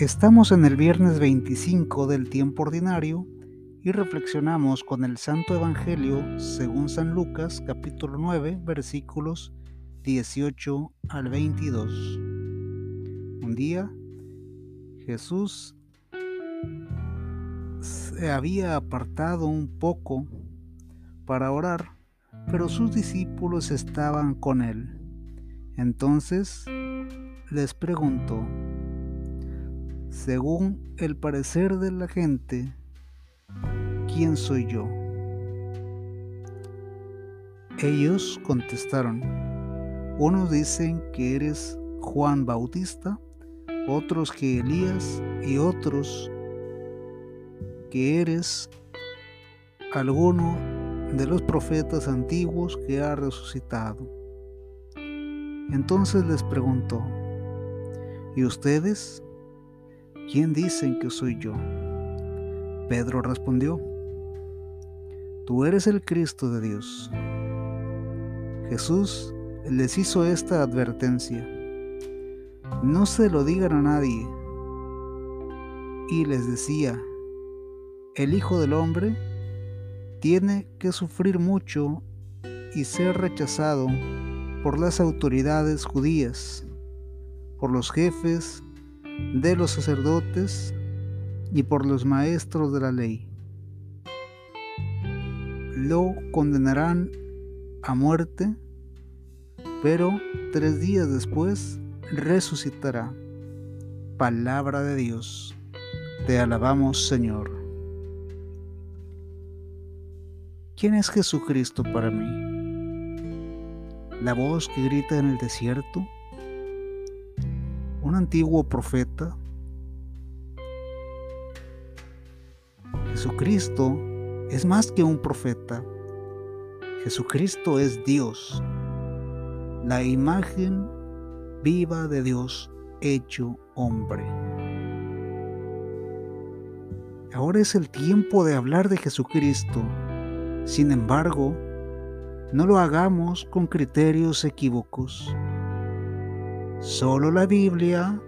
Estamos en el viernes 25 del tiempo ordinario y reflexionamos con el Santo Evangelio según San Lucas capítulo 9 versículos 18 al 22. Un día Jesús se había apartado un poco para orar, pero sus discípulos estaban con él. Entonces les preguntó, según el parecer de la gente, ¿quién soy yo? Ellos contestaron, unos dicen que eres Juan Bautista, otros que Elías y otros que eres alguno de los profetas antiguos que ha resucitado. Entonces les preguntó, ¿y ustedes? ¿Quién dicen que soy yo? Pedro respondió, Tú eres el Cristo de Dios. Jesús les hizo esta advertencia, no se lo digan a nadie. Y les decía, el Hijo del Hombre tiene que sufrir mucho y ser rechazado por las autoridades judías, por los jefes de los sacerdotes y por los maestros de la ley. Lo condenarán a muerte, pero tres días después resucitará. Palabra de Dios. Te alabamos, Señor. ¿Quién es Jesucristo para mí? ¿La voz que grita en el desierto? Un antiguo profeta, Jesucristo es más que un profeta. Jesucristo es Dios, la imagen viva de Dios hecho hombre. Ahora es el tiempo de hablar de Jesucristo. Sin embargo, no lo hagamos con criterios equívocos. Solo la Biblia,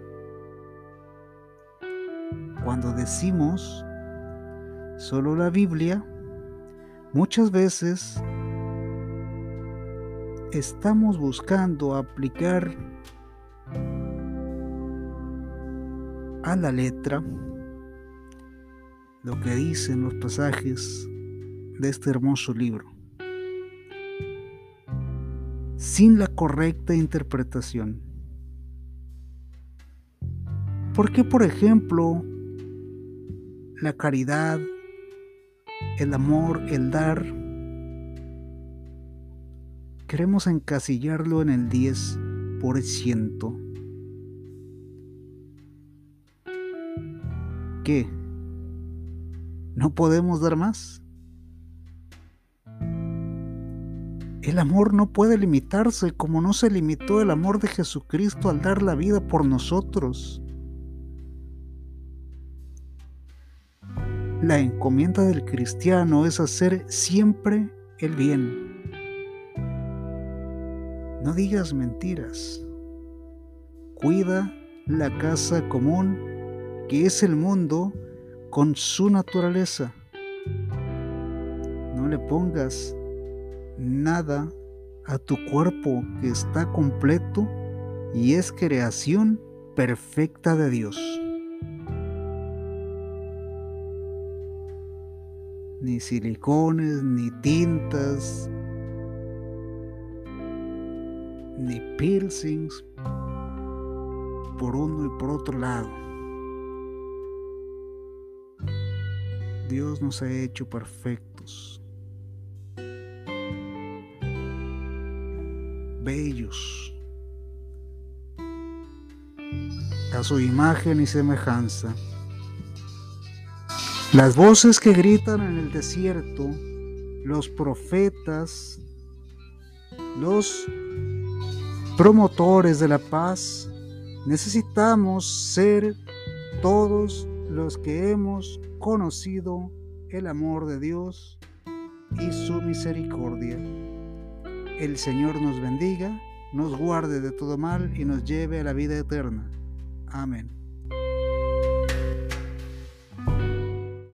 cuando decimos solo la Biblia, muchas veces estamos buscando aplicar a la letra lo que dicen los pasajes de este hermoso libro, sin la correcta interpretación. ¿Por qué, por ejemplo, la caridad, el amor, el dar, queremos encasillarlo en el 10%? ¿Qué? ¿No podemos dar más? El amor no puede limitarse como no se limitó el amor de Jesucristo al dar la vida por nosotros. La encomienda del cristiano es hacer siempre el bien. No digas mentiras. Cuida la casa común que es el mundo con su naturaleza. No le pongas nada a tu cuerpo que está completo y es creación perfecta de Dios. Ni silicones, ni tintas, ni piercings por uno y por otro lado. Dios nos ha hecho perfectos, bellos, a su imagen y semejanza. Las voces que gritan en el desierto, los profetas, los promotores de la paz, necesitamos ser todos los que hemos conocido el amor de Dios y su misericordia. El Señor nos bendiga, nos guarde de todo mal y nos lleve a la vida eterna. Amén.